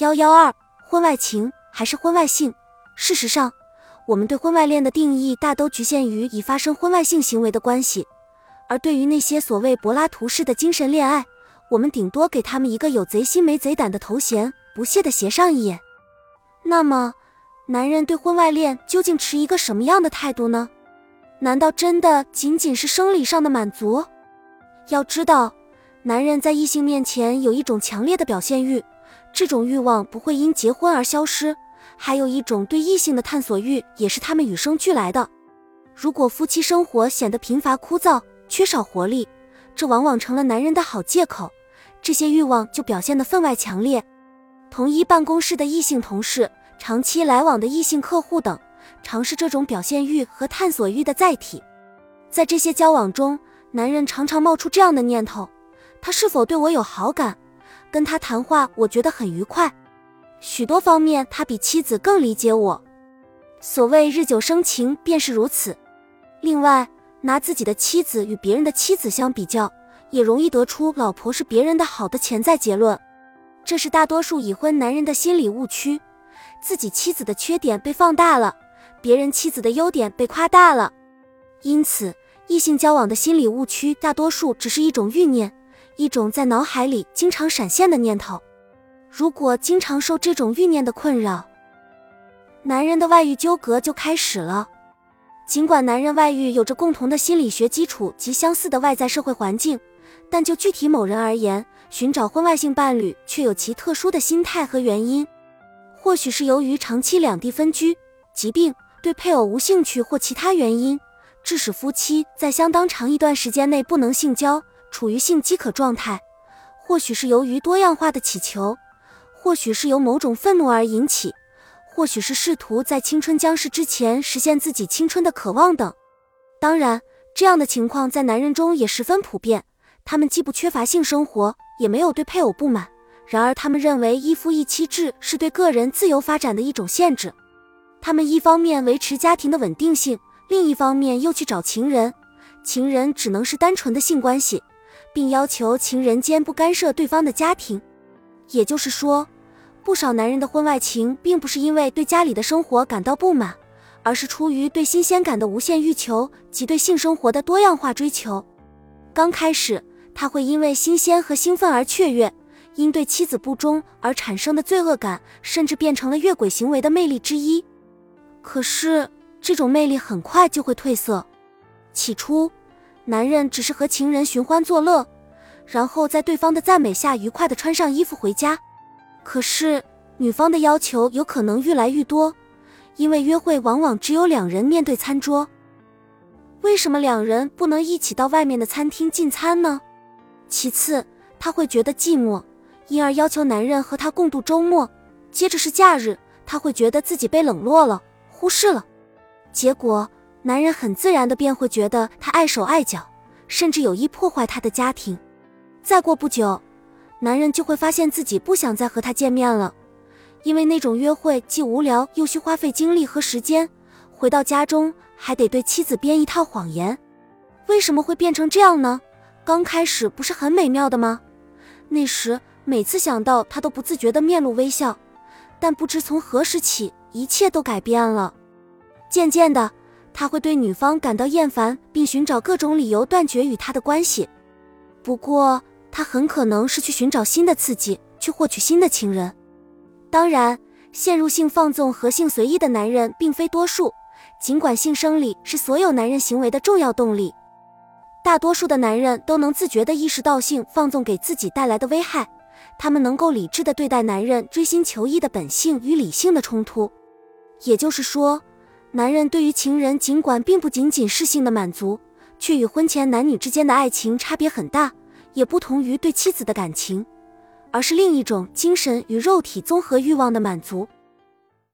幺幺二，婚外情还是婚外性？事实上，我们对婚外恋的定义大都局限于已发生婚外性行为的关系，而对于那些所谓柏拉图式的精神恋爱，我们顶多给他们一个有贼心没贼胆的头衔，不屑的斜上一眼。那么，男人对婚外恋究竟持一个什么样的态度呢？难道真的仅仅是生理上的满足？要知道，男人在异性面前有一种强烈的表现欲。这种欲望不会因结婚而消失，还有一种对异性的探索欲，也是他们与生俱来的。如果夫妻生活显得贫乏枯燥，缺少活力，这往往成了男人的好借口，这些欲望就表现得分外强烈。同一办公室的异性同事，长期来往的异性客户等，常是这种表现欲和探索欲的载体。在这些交往中，男人常常冒出这样的念头：他是否对我有好感？跟他谈话，我觉得很愉快。许多方面，他比妻子更理解我。所谓日久生情，便是如此。另外，拿自己的妻子与别人的妻子相比较，也容易得出老婆是别人的好的潜在结论。这是大多数已婚男人的心理误区：自己妻子的缺点被放大了，别人妻子的优点被夸大了。因此，异性交往的心理误区，大多数只是一种欲念。一种在脑海里经常闪现的念头，如果经常受这种欲念的困扰，男人的外遇纠葛就开始了。尽管男人外遇有着共同的心理学基础及相似的外在社会环境，但就具体某人而言，寻找婚外性伴侣却有其特殊的心态和原因。或许是由于长期两地分居、疾病、对配偶无兴趣或其他原因，致使夫妻在相当长一段时间内不能性交。处于性饥渴状态，或许是由于多样化的乞求，或许是由某种愤怒而引起，或许是试图在青春将逝之前实现自己青春的渴望等。当然，这样的情况在男人中也十分普遍。他们既不缺乏性生活，也没有对配偶不满。然而，他们认为一夫一妻制是对个人自由发展的一种限制。他们一方面维持家庭的稳定性，另一方面又去找情人，情人只能是单纯的性关系。并要求情人间不干涉对方的家庭，也就是说，不少男人的婚外情并不是因为对家里的生活感到不满，而是出于对新鲜感的无限欲求及对性生活的多样化追求。刚开始，他会因为新鲜和兴奋而雀跃，因对妻子不忠而产生的罪恶感，甚至变成了越轨行为的魅力之一。可是，这种魅力很快就会褪色。起初。男人只是和情人寻欢作乐，然后在对方的赞美下愉快地穿上衣服回家。可是女方的要求有可能愈来愈多，因为约会往往只有两人面对餐桌。为什么两人不能一起到外面的餐厅进餐呢？其次，她会觉得寂寞，因而要求男人和她共度周末。接着是假日，她会觉得自己被冷落了、忽视了。结果。男人很自然的便会觉得她碍手碍脚，甚至有意破坏他的家庭。再过不久，男人就会发现自己不想再和她见面了，因为那种约会既无聊又需花费精力和时间。回到家中还得对妻子编一套谎言。为什么会变成这样呢？刚开始不是很美妙的吗？那时每次想到他都不自觉的面露微笑，但不知从何时起，一切都改变了。渐渐的。他会对女方感到厌烦，并寻找各种理由断绝与她的关系。不过，他很可能是去寻找新的刺激，去获取新的情人。当然，陷入性放纵和性随意的男人并非多数。尽管性生理是所有男人行为的重要动力，大多数的男人都能自觉地意识到性放纵给自己带来的危害。他们能够理智地对待男人追心求义的本性与理性的冲突。也就是说。男人对于情人，尽管并不仅仅是性的满足，却与婚前男女之间的爱情差别很大，也不同于对妻子的感情，而是另一种精神与肉体综合欲望的满足。